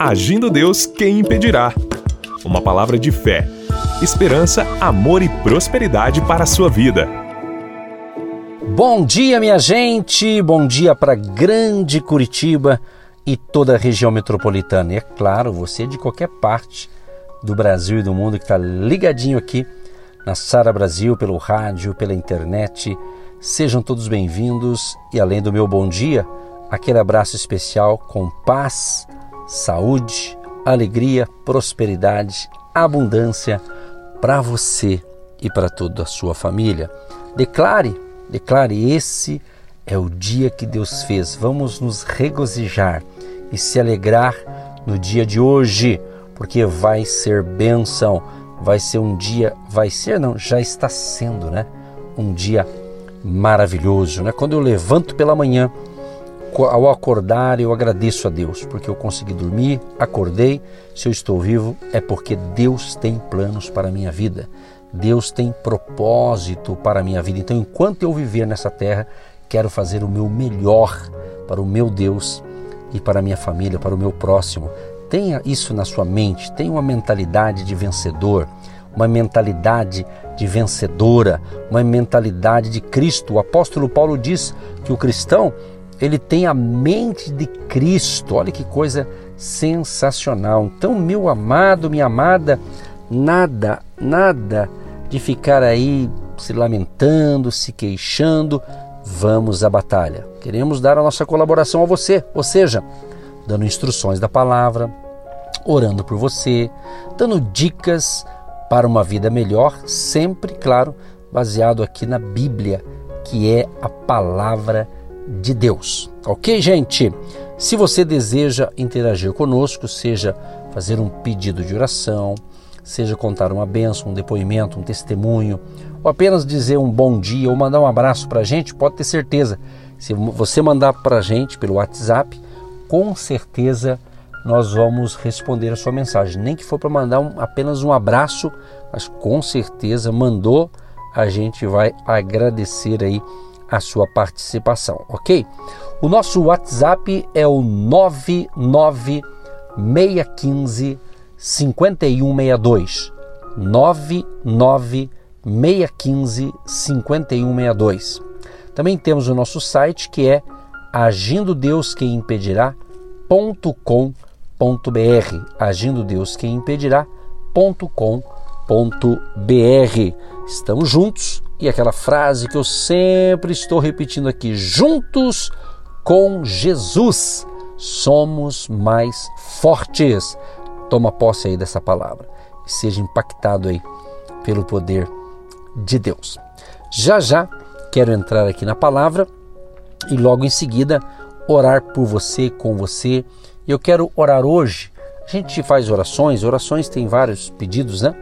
Agindo Deus, quem impedirá? Uma palavra de fé, esperança, amor e prosperidade para a sua vida. Bom dia, minha gente! Bom dia para grande Curitiba e toda a região metropolitana. E é claro, você de qualquer parte do Brasil e do mundo que está ligadinho aqui na Sara Brasil, pelo rádio, pela internet. Sejam todos bem-vindos e além do meu bom dia, aquele abraço especial com paz, saúde, alegria, prosperidade, abundância para você e para toda a sua família. Declare, declare esse é o dia que Deus fez. Vamos nos regozijar e se alegrar no dia de hoje, porque vai ser bênção, vai ser um dia, vai ser não, já está sendo, né? Um dia maravilhoso, né? Quando eu levanto pela manhã, ao acordar, eu agradeço a Deus, porque eu consegui dormir, acordei. Se eu estou vivo, é porque Deus tem planos para a minha vida. Deus tem propósito para a minha vida. Então, enquanto eu viver nessa terra, quero fazer o meu melhor para o meu Deus e para a minha família, para o meu próximo. Tenha isso na sua mente, tenha uma mentalidade de vencedor, uma mentalidade de vencedora, uma mentalidade de Cristo. O apóstolo Paulo diz que o cristão, ele tem a mente de Cristo. Olha que coisa sensacional. Então, meu amado, minha amada, nada, nada de ficar aí se lamentando, se queixando. Vamos à batalha. Queremos dar a nossa colaboração a você, ou seja, dando instruções da palavra, orando por você, dando dicas para uma vida melhor, sempre, claro, baseado aqui na Bíblia, que é a palavra de Deus. Ok, gente? Se você deseja interagir conosco, seja fazer um pedido de oração, seja contar uma benção, um depoimento, um testemunho, ou apenas dizer um bom dia ou mandar um abraço para a gente, pode ter certeza. Se você mandar para a gente pelo WhatsApp, com certeza nós vamos responder a sua mensagem. Nem que for para mandar um, apenas um abraço, mas com certeza mandou, a gente vai agradecer aí a sua participação, ok? O nosso WhatsApp é o 99615 5162. 99615 5162. Também temos o nosso site que é agindo Deus quem impedirá.com.br, agindo Deus quem impedirá.com.br. Estamos juntos e aquela frase que eu sempre estou repetindo aqui, juntos com Jesus somos mais fortes. Toma posse aí dessa palavra e seja impactado aí pelo poder de Deus. Já já quero entrar aqui na palavra e logo em seguida orar por você, com você. Eu quero orar hoje. A gente faz orações, orações tem vários pedidos, né?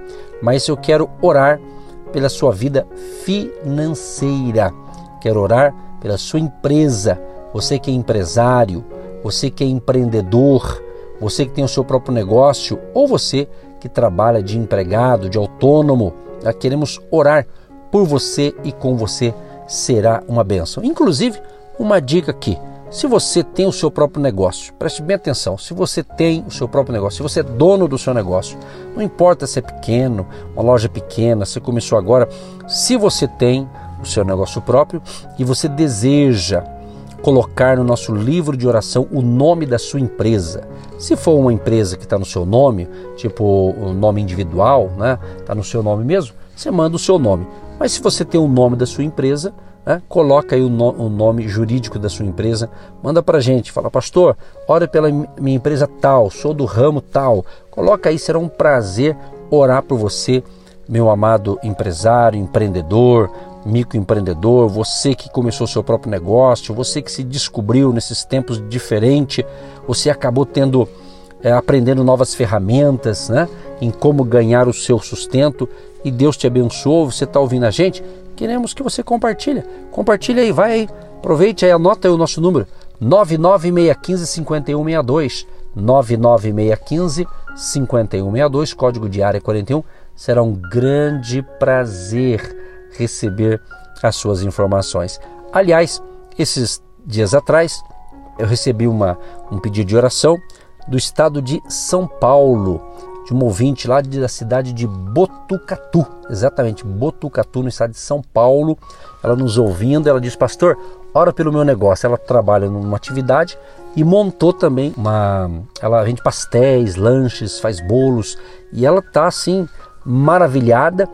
Mas eu quero orar pela sua vida financeira. Quero orar pela sua empresa. Você que é empresário, você que é empreendedor, você que tem o seu próprio negócio ou você que trabalha de empregado, de autônomo. Queremos orar por você e com você será uma benção. Inclusive, uma dica aqui. Se você tem o seu próprio negócio, preste bem atenção. Se você tem o seu próprio negócio, se você é dono do seu negócio, não importa se é pequeno, uma loja pequena, se começou agora, se você tem o seu negócio próprio e você deseja colocar no nosso livro de oração o nome da sua empresa. Se for uma empresa que está no seu nome, tipo o nome individual, né? Está no seu nome mesmo, você manda o seu nome. Mas se você tem o nome da sua empresa, né? Coloca aí o, no, o, nome jurídico da sua empresa, manda para a gente, fala, pastor, ore pela minha empresa tal, sou do ramo tal. Coloca aí, será um prazer orar por você, meu amado empresário, empreendedor, microempreendedor, você que começou seu próprio negócio, você que se descobriu nesses tempos diferentes, você acabou tendo, é, aprendendo novas ferramentas, né? Em como ganhar o seu sustento e Deus te abençoou, você está ouvindo a gente, queremos que você compartilhe. Compartilhe aí, vai aí. Aproveite aí, anota aí o nosso número. 99615 5162. 99615 5162, código de área 41. Será um grande prazer receber as suas informações. Aliás, esses dias atrás eu recebi uma, um pedido de oração do estado de São Paulo, de uma ouvinte lá da cidade de Botucatu, exatamente, Botucatu, no estado de São Paulo. Ela nos ouvindo, ela diz: Pastor, ora pelo meu negócio. Ela trabalha numa atividade e montou também uma. Ela vende pastéis, lanches, faz bolos e ela tá assim maravilhada.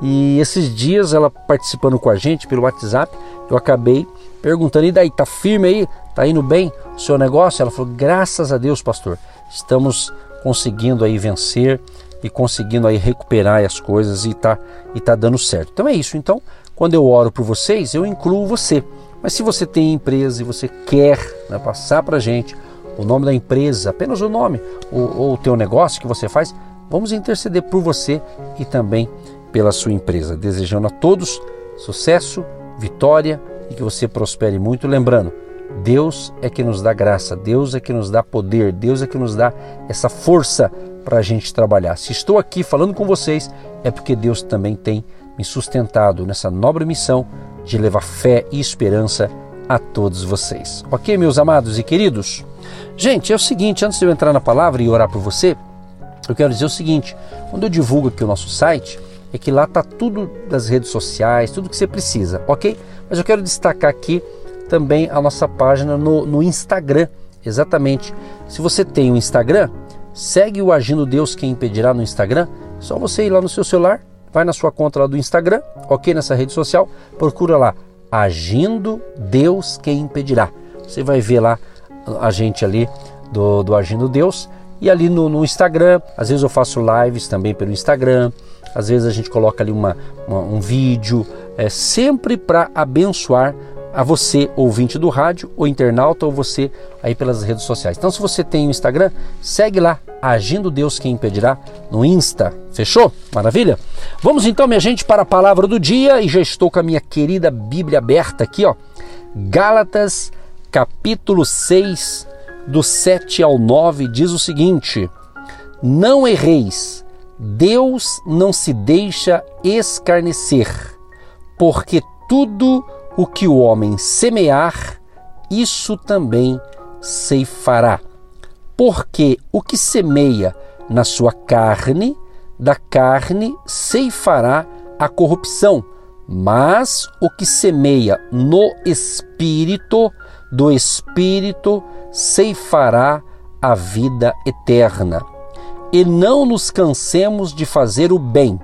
E esses dias ela participando com a gente pelo WhatsApp, eu acabei perguntando: e daí, tá firme aí? Tá indo bem o seu negócio? Ela falou: graças a Deus, pastor, estamos conseguindo aí vencer e conseguindo aí recuperar as coisas e tá, e tá dando certo. Então é isso. Então, quando eu oro por vocês, eu incluo você. Mas se você tem empresa e você quer né, passar para gente o nome da empresa, apenas o nome, ou, ou o teu negócio que você faz, vamos interceder por você e também pela sua empresa. Desejando a todos sucesso, vitória e que você prospere muito. Lembrando, Deus é que nos dá graça, Deus é que nos dá poder, Deus é que nos dá essa força para a gente trabalhar. Se estou aqui falando com vocês, é porque Deus também tem me sustentado nessa nobre missão de levar fé e esperança a todos vocês. Ok, meus amados e queridos? Gente, é o seguinte, antes de eu entrar na palavra e orar por você, eu quero dizer o seguinte: quando eu divulgo aqui o nosso site, é que lá tá tudo das redes sociais, tudo que você precisa, ok? Mas eu quero destacar aqui também a nossa página no, no Instagram. Exatamente. Se você tem um Instagram, segue o Agindo Deus Quem Impedirá no Instagram. Só você ir lá no seu celular, vai na sua conta lá do Instagram, ok? Nessa rede social, procura lá Agindo Deus Quem Impedirá. Você vai ver lá a gente ali do, do Agindo Deus. E ali no, no Instagram, às vezes eu faço lives também pelo Instagram, às vezes a gente coloca ali uma, uma um vídeo, é sempre para abençoar a você, ouvinte do rádio, ou internauta, ou você aí pelas redes sociais. Então, se você tem o Instagram, segue lá, Agindo Deus Quem Impedirá, no Insta. Fechou? Maravilha? Vamos então, minha gente, para a palavra do dia e já estou com a minha querida Bíblia aberta aqui, ó. Gálatas, capítulo 6, do 7 ao 9, diz o seguinte: Não erreis, Deus não se deixa escarnecer, porque tudo o que o homem semear, isso também ceifará. Porque o que semeia na sua carne, da carne ceifará a corrupção, mas o que semeia no espírito, do espírito ceifará a vida eterna. E não nos cansemos de fazer o bem,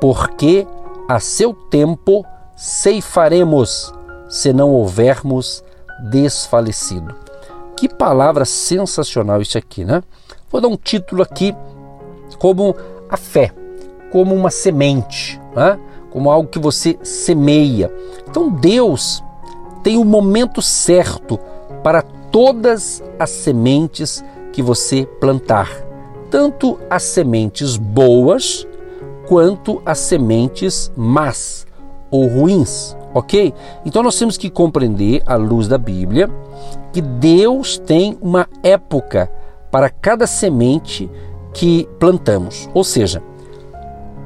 porque a seu tempo ceifaremos se não houvermos desfalecido. Que palavra sensacional isso aqui, né? Vou dar um título aqui como a fé, como uma semente, né? como algo que você semeia. Então Deus tem o momento certo para todas as sementes que você plantar, tanto as sementes boas quanto as sementes más ou ruins, ok? Então nós temos que compreender, à luz da Bíblia, que Deus tem uma época para cada semente que plantamos, ou seja,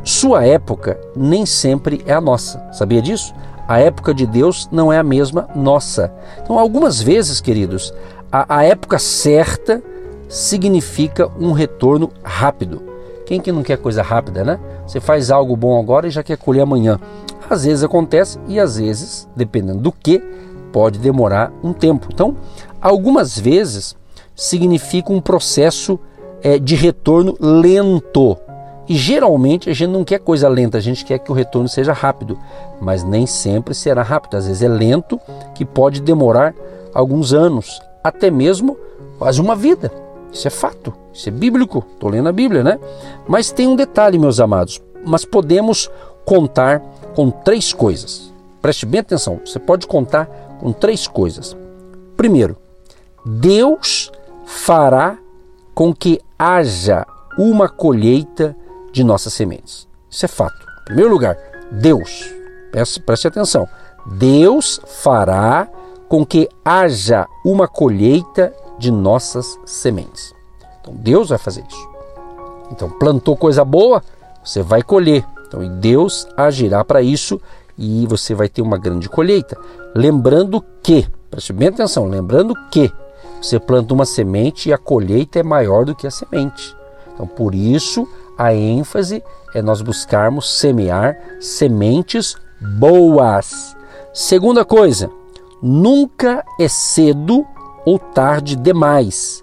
sua época nem sempre é a nossa, sabia disso? A época de Deus não é a mesma nossa. Então, algumas vezes, queridos, a, a época certa significa um retorno rápido. Quem que não quer coisa rápida, né? Você faz algo bom agora e já quer colher amanhã. Às vezes acontece e às vezes, dependendo do que, pode demorar um tempo. Então, algumas vezes significa um processo é, de retorno lento. E geralmente a gente não quer coisa lenta, a gente quer que o retorno seja rápido, mas nem sempre será rápido. Às vezes é lento, que pode demorar alguns anos, até mesmo quase uma vida. Isso é fato, isso é bíblico. Estou lendo a Bíblia, né? Mas tem um detalhe, meus amados. Mas podemos contar com três coisas. Preste bem atenção, você pode contar com três coisas. Primeiro, Deus fará com que haja uma colheita de nossas sementes. Isso é fato. Em primeiro lugar, Deus, preste, preste atenção, Deus fará com que haja uma colheita de nossas sementes. Então Deus vai fazer isso. Então plantou coisa boa, você vai colher. Então, e Deus agirá para isso e você vai ter uma grande colheita. Lembrando que, preste bem atenção, lembrando que Você planta uma semente e a colheita é maior do que a semente. Então, por isso, a ênfase é nós buscarmos semear sementes boas. Segunda coisa, nunca é cedo ou tarde demais.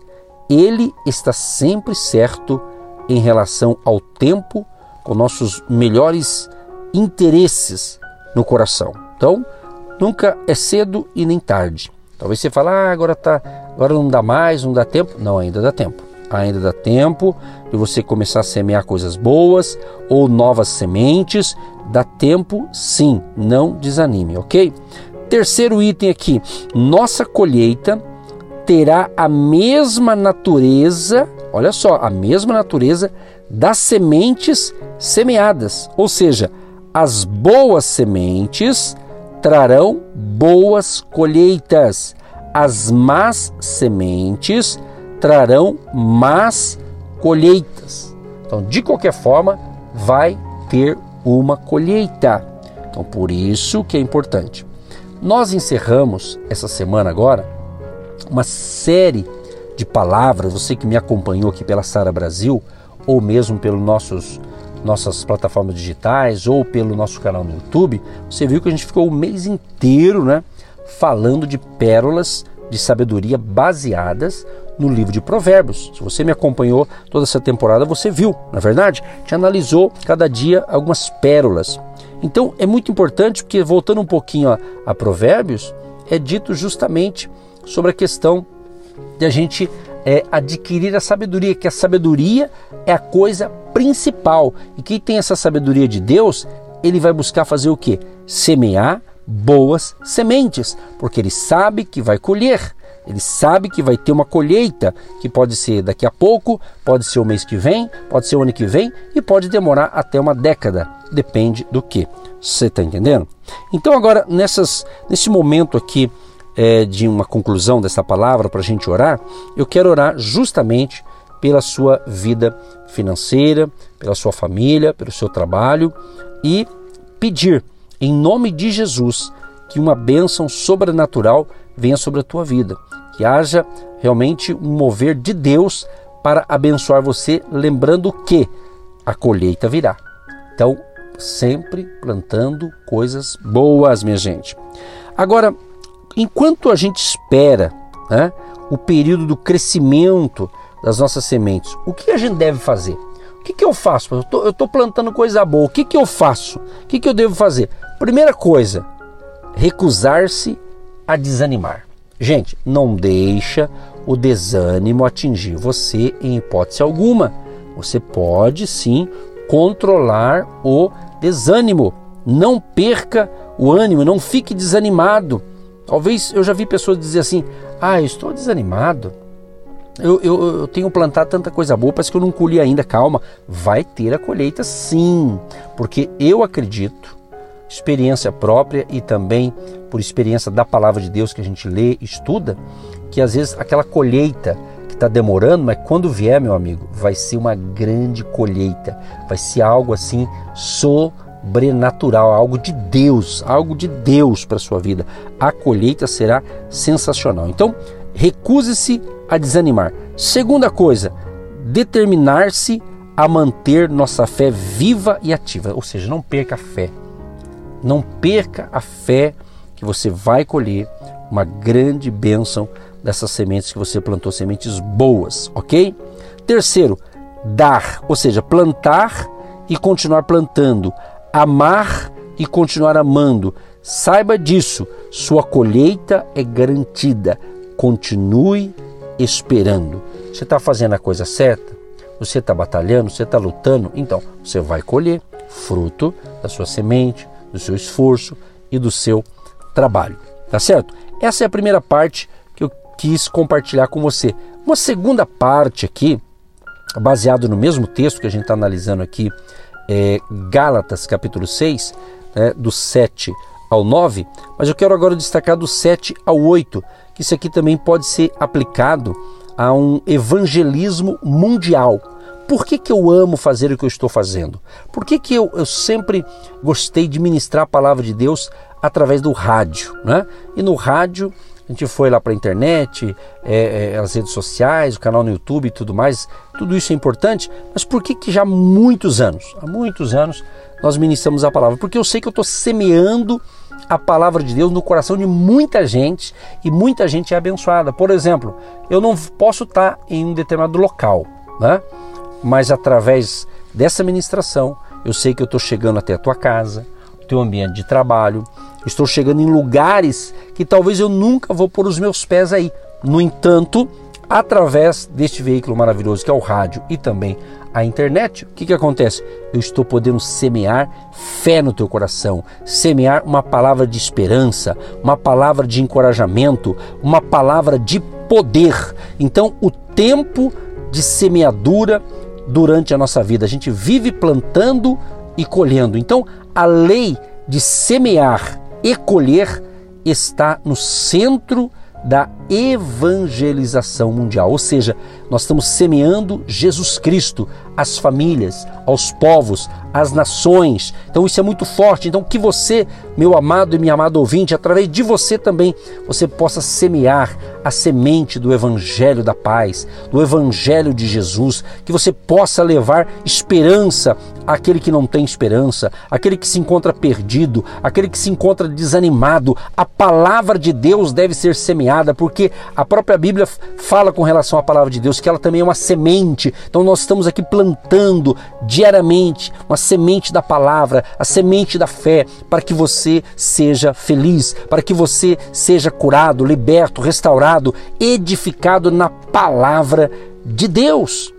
Ele está sempre certo em relação ao tempo, com nossos melhores interesses no coração. Então, nunca é cedo e nem tarde. Talvez você fale, ah, agora tá, agora não dá mais, não dá tempo. Não, ainda dá tempo. Ainda dá tempo de você começar a semear coisas boas ou novas sementes. Dá tempo, sim, não desanime, ok? Terceiro item aqui: nossa colheita terá a mesma natureza, olha só, a mesma natureza das sementes semeadas, ou seja, as boas sementes trarão boas colheitas, as más sementes trarão más colheitas. Então, de qualquer forma, vai ter uma colheita. Então, por isso que é importante. Nós encerramos essa semana agora uma série de palavras, você que me acompanhou aqui pela Sara Brasil, ou mesmo nossos nossas plataformas digitais ou pelo nosso canal no YouTube, você viu que a gente ficou o mês inteiro, né, falando de pérolas de sabedoria baseadas no livro de Provérbios. Se você me acompanhou toda essa temporada, você viu, na é verdade, te analisou cada dia algumas pérolas. Então é muito importante porque voltando um pouquinho a, a Provérbios, é dito justamente sobre a questão de a gente é, adquirir a sabedoria, que a sabedoria é a coisa principal. E quem tem essa sabedoria de Deus, ele vai buscar fazer o que? Semear boas sementes, porque ele sabe que vai colher. Ele sabe que vai ter uma colheita, que pode ser daqui a pouco, pode ser o mês que vem, pode ser o ano que vem e pode demorar até uma década. Depende do que. Você está entendendo? Então, agora, nessas, nesse momento aqui é, de uma conclusão dessa palavra para a gente orar, eu quero orar justamente pela sua vida financeira, pela sua família, pelo seu trabalho e pedir, em nome de Jesus, que uma bênção sobrenatural venha sobre a tua vida, que haja realmente um mover de Deus para abençoar você, lembrando que a colheita virá. Então, sempre plantando coisas boas, minha gente. Agora, enquanto a gente espera né, o período do crescimento das nossas sementes, o que a gente deve fazer? O que, que eu faço? Eu estou plantando coisa boa, o que, que eu faço? O que, que eu devo fazer? Primeira coisa, recusar-se a desanimar. Gente, não deixa o desânimo atingir você em hipótese alguma. Você pode sim controlar o desânimo. Não perca o ânimo, não fique desanimado. Talvez eu já vi pessoas dizer assim: ah, eu estou desanimado. Eu, eu, eu, tenho plantado tanta coisa boa, parece que eu não colhi ainda. Calma, vai ter a colheita sim, porque eu acredito, experiência própria e também por experiência da palavra de Deus que a gente lê, estuda, que às vezes aquela colheita que está demorando, mas quando vier, meu amigo, vai ser uma grande colheita, vai ser algo assim sobrenatural sobrenatural, algo de Deus, algo de Deus para sua vida. A colheita será sensacional. Então, recuse-se a desanimar. Segunda coisa, determinar-se a manter nossa fé viva e ativa, ou seja, não perca a fé. Não perca a fé que você vai colher uma grande bênção dessas sementes que você plantou, sementes boas, ok? Terceiro, dar, ou seja, plantar e continuar plantando, amar e continuar amando. Saiba disso, sua colheita é garantida. Continue esperando. Você está fazendo a coisa certa? Você está batalhando? Você está lutando? Então, você vai colher fruto da sua semente, do seu esforço e do seu trabalho. Tá certo? Essa é a primeira parte que eu quis compartilhar com você. Uma segunda parte aqui, baseado no mesmo texto que a gente está analisando aqui é, Gálatas capítulo 6, né, do 7 ao 9, mas eu quero agora destacar do 7 ao 8, que isso aqui também pode ser aplicado a um evangelismo mundial. Por que, que eu amo fazer o que eu estou fazendo? Por que, que eu, eu sempre gostei de ministrar a palavra de Deus através do rádio? Né? E no rádio a gente foi lá para a internet, é, é, as redes sociais, o canal no YouTube e tudo mais, tudo isso é importante, mas por que, que já há muitos anos, há muitos anos, nós ministramos a palavra? Porque eu sei que eu estou semeando a palavra de Deus no coração de muita gente e muita gente é abençoada. Por exemplo, eu não posso estar em um determinado local, né? mas através dessa ministração, eu sei que eu estou chegando até a tua casa, o teu ambiente de trabalho, estou chegando em lugares que talvez eu nunca vou pôr os meus pés aí. No entanto, através deste veículo maravilhoso que é o rádio e também a internet, o que, que acontece? Eu estou podendo semear fé no teu coração, semear uma palavra de esperança, uma palavra de encorajamento, uma palavra de poder. Então, o tempo de semeadura durante a nossa vida, a gente vive plantando e colhendo. Então, a lei de semear e colher está no centro da evangelização mundial, ou seja, nós estamos semeando Jesus Cristo às famílias, aos povos, às nações. Então isso é muito forte. Então que você, meu amado e minha amada ouvinte, através de você também, você possa semear a semente do evangelho da paz, do evangelho de Jesus, que você possa levar esperança àquele que não tem esperança, aquele que se encontra perdido, aquele que se encontra desanimado. A palavra de Deus deve ser semeada, porque a própria Bíblia fala com relação à palavra de Deus que ela também é uma semente. Então nós estamos aqui plantando diariamente uma semente da palavra, a semente da fé, para que você seja feliz, para que você seja curado, liberto, restaurado, edificado na palavra de Deus.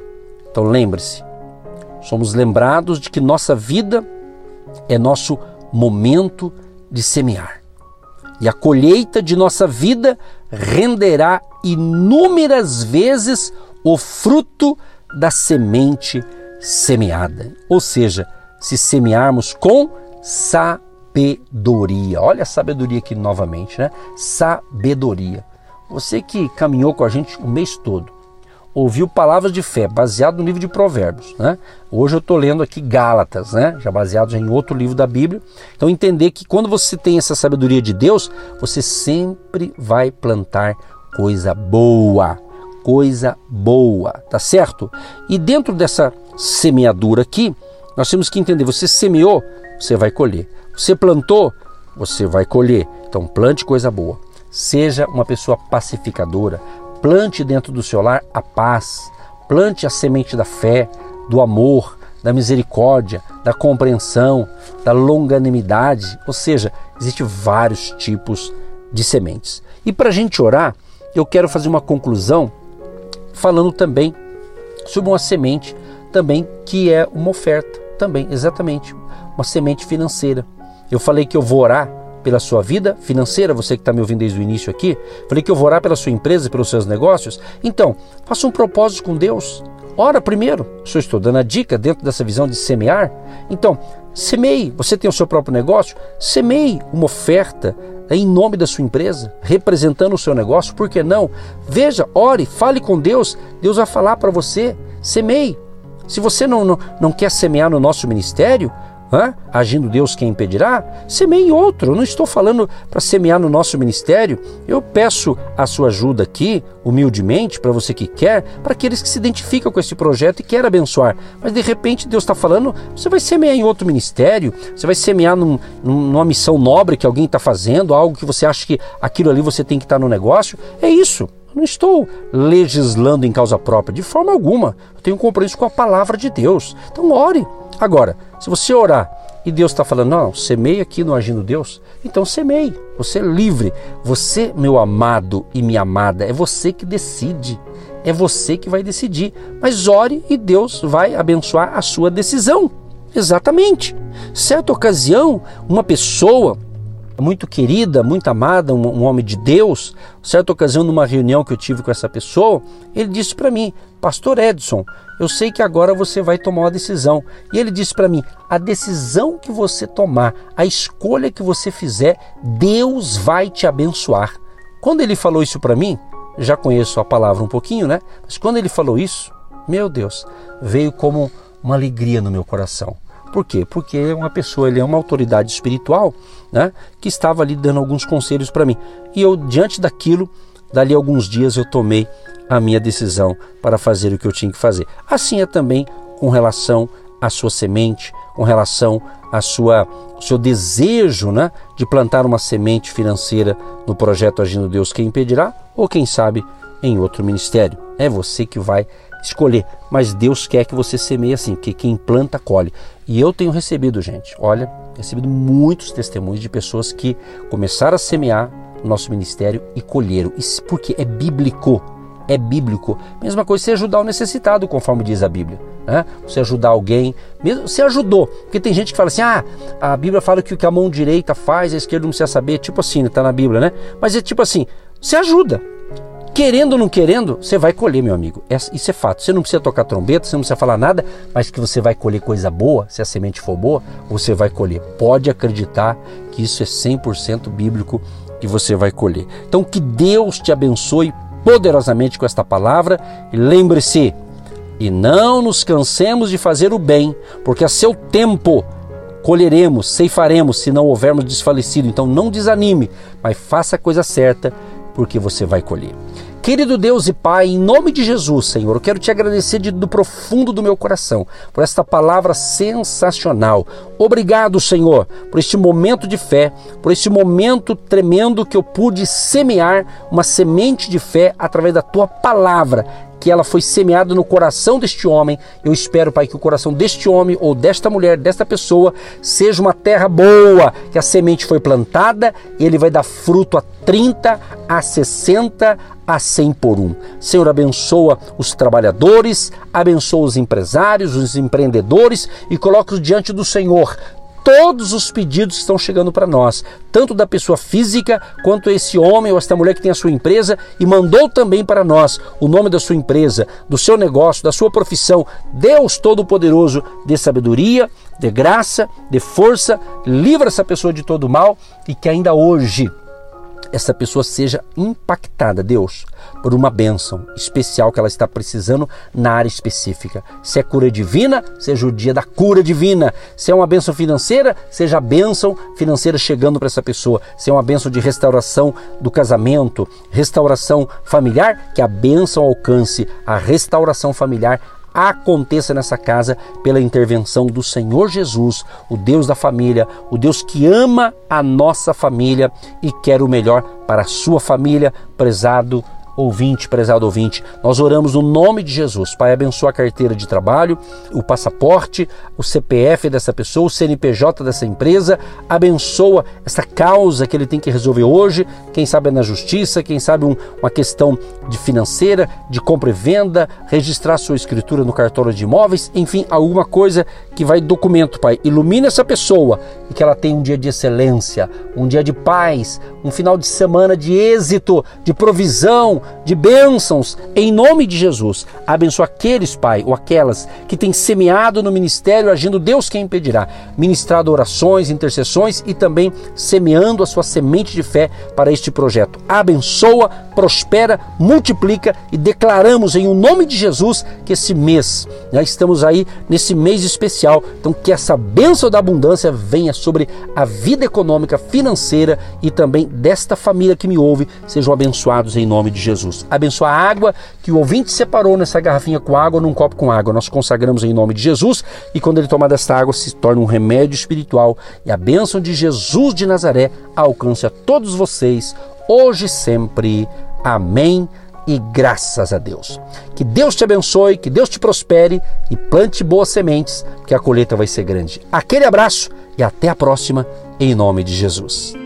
Então lembre-se, somos lembrados de que nossa vida é nosso momento de semear. E a colheita de nossa vida renderá inúmeras vezes o fruto da semente semeada. Ou seja, se semearmos com sabedoria. Olha a sabedoria aqui novamente, né? Sabedoria. Você que caminhou com a gente o mês todo, ouviu palavras de fé baseado no livro de Provérbios, né? Hoje eu estou lendo aqui Gálatas, né? Já baseado em outro livro da Bíblia. Então entender que quando você tem essa sabedoria de Deus, você sempre vai plantar coisa boa, coisa boa, tá certo? E dentro dessa semeadura aqui, nós temos que entender: você semeou, você vai colher. Você plantou, você vai colher. Então plante coisa boa. Seja uma pessoa pacificadora. Plante dentro do seu lar a paz. Plante a semente da fé, do amor, da misericórdia, da compreensão, da longanimidade. Ou seja, existem vários tipos de sementes. E para a gente orar, eu quero fazer uma conclusão falando também sobre uma semente também que é uma oferta, também exatamente, uma semente financeira. Eu falei que eu vou orar pela sua vida financeira, você que está me ouvindo desde o início aqui, falei que eu vou orar pela sua empresa, pelos seus negócios. Então, faça um propósito com Deus. Ora primeiro. Eu estou dando a dica dentro dessa visão de semear, então, semeie. Você tem o seu próprio negócio, semeie uma oferta em nome da sua empresa, representando o seu negócio, por que não? Veja, ore, fale com Deus, Deus vai falar para você, semeie. Se você não, não, não quer semear no nosso ministério, Hã? Agindo Deus quem impedirá? Semeie outro. Eu não estou falando para semear no nosso ministério. Eu peço a sua ajuda aqui, humildemente, para você que quer, para aqueles que se identificam com esse projeto e querem abençoar. Mas de repente Deus está falando, você vai semear em outro ministério, você vai semear num, numa missão nobre que alguém está fazendo, algo que você acha que aquilo ali você tem que estar tá no negócio. É isso. Não estou legislando em causa própria, de forma alguma. Eu tenho compromisso com a palavra de Deus. Então ore. Agora, se você orar e Deus está falando, não, semeie aqui no Agindo Deus, então semeie. Você é livre. Você, meu amado e minha amada, é você que decide. É você que vai decidir. Mas ore e Deus vai abençoar a sua decisão. Exatamente. Certa ocasião, uma pessoa muito querida, muito amada, um, um, homem de Deus, certa ocasião numa reunião que eu tive com essa pessoa, ele disse para mim, Pastor Edson, eu sei que agora você vai tomar uma decisão. E ele disse para mim, a decisão que você tomar, a escolha que você fizer, Deus vai te abençoar. Quando ele falou isso para mim, já conheço a palavra um pouquinho, né? Mas quando ele falou isso, meu Deus, veio como uma alegria no meu coração Por quê? Porque é uma pessoa, ele é uma autoridade espiritual, né, que estava ali dando alguns conselhos para mim. E eu, diante daquilo, dali alguns dias eu tomei a minha decisão para fazer o que eu tinha que fazer. Assim é também com relação à sua semente, com relação à sua o seu desejo, né, de plantar uma semente financeira no projeto Agindo Deus quem impedirá, ou quem sabe em outro ministério. É você que vai escolher, mas Deus quer que você semeie assim, que quem planta colhe. E eu tenho recebido, gente, olha, recebido muitos testemunhos de pessoas que começaram a semear nosso ministério e colheram. Isso porque é bíblico. É bíblico. Mesma coisa se ajudar o necessitado, conforme diz a Bíblia. Né? Você ajudar alguém, mesmo você ajudou. Porque tem gente que fala assim: ah, a Bíblia fala que o que a mão direita faz, a esquerda não precisa saber. Tipo assim, está na Bíblia, né? Mas é tipo assim: você ajuda. Querendo ou não querendo, você vai colher, meu amigo. Isso é fato. Você não precisa tocar trombeta, você não precisa falar nada, mas que você vai colher coisa boa, se a semente for boa, você vai colher. Pode acreditar que isso é 100% bíblico que você vai colher. Então, que Deus te abençoe poderosamente com esta palavra e lembre-se, e não nos cansemos de fazer o bem, porque a seu tempo colheremos, ceifaremos se não houvermos desfalecido. Então não desanime, mas faça a coisa certa, porque você vai colher. Querido Deus e Pai, em nome de Jesus, Senhor, eu quero te agradecer de, do profundo do meu coração por esta palavra sensacional. Obrigado, Senhor, por este momento de fé, por este momento tremendo que eu pude semear uma semente de fé através da tua palavra que ela foi semeada no coração deste homem. Eu espero, Pai, que o coração deste homem ou desta mulher, desta pessoa, seja uma terra boa, que a semente foi plantada e ele vai dar fruto a 30, a 60, a 100 por um. Senhor, abençoa os trabalhadores, abençoa os empresários, os empreendedores e coloca-os diante do Senhor todos os pedidos que estão chegando para nós, tanto da pessoa física quanto esse homem ou esta mulher que tem a sua empresa e mandou também para nós o nome da sua empresa, do seu negócio, da sua profissão. Deus Todo-Poderoso, dê sabedoria, dê graça, dê força, livra essa pessoa de todo mal e que ainda hoje essa pessoa seja impactada, Deus, por uma bênção especial que ela está precisando na área específica. Se é cura divina, seja o dia da cura divina. Se é uma bênção financeira, seja a bênção financeira chegando para essa pessoa. Se é uma bênção de restauração do casamento, restauração familiar, que a bênção alcance a restauração familiar aconteça nessa casa pela intervenção do Senhor Jesus, o Deus da família, o Deus que ama a nossa família e quer o melhor para a sua família, prezado ouvinte, prezado ouvinte, nós oramos no nome de Jesus. Pai, abençoa a carteira de trabalho, o passaporte, o CPF dessa pessoa, o CNPJ dessa empresa, abençoa essa causa que ele tem que resolver hoje, quem sabe é na justiça, quem sabe um, uma questão de financeira, de compra e venda, registrar sua escritura no cartório de imóveis, enfim, alguma coisa que vai documento, Pai. Ilumina essa pessoa e que ela tenha um dia de excelência, um dia de paz, um final de semana de êxito, de provisão, de bênçãos, em nome de Jesus. Abençoa aqueles, Pai, ou aquelas que têm semeado no ministério, agindo Deus quem impedirá, ministrado orações, intercessões e também semeando a sua semente de fé para este projeto. Abençoa, prospera, multiplica e declaramos em o nome de Jesus que esse mês, já estamos aí nesse mês especial, então que essa bênção da abundância venha sobre a vida econômica, financeira e também desta família que me ouve, sejam abençoados em nome de Jesus. Jesus. Abençoa a água que o ouvinte separou nessa garrafinha com água, num copo com água. Nós consagramos em nome de Jesus e quando ele tomar desta água se torna um remédio espiritual e a bênção de Jesus de Nazaré alcance a todos vocês, hoje e sempre. Amém e graças a Deus. Que Deus te abençoe, que Deus te prospere e plante boas sementes, que a colheita vai ser grande. Aquele abraço e até a próxima, em nome de Jesus.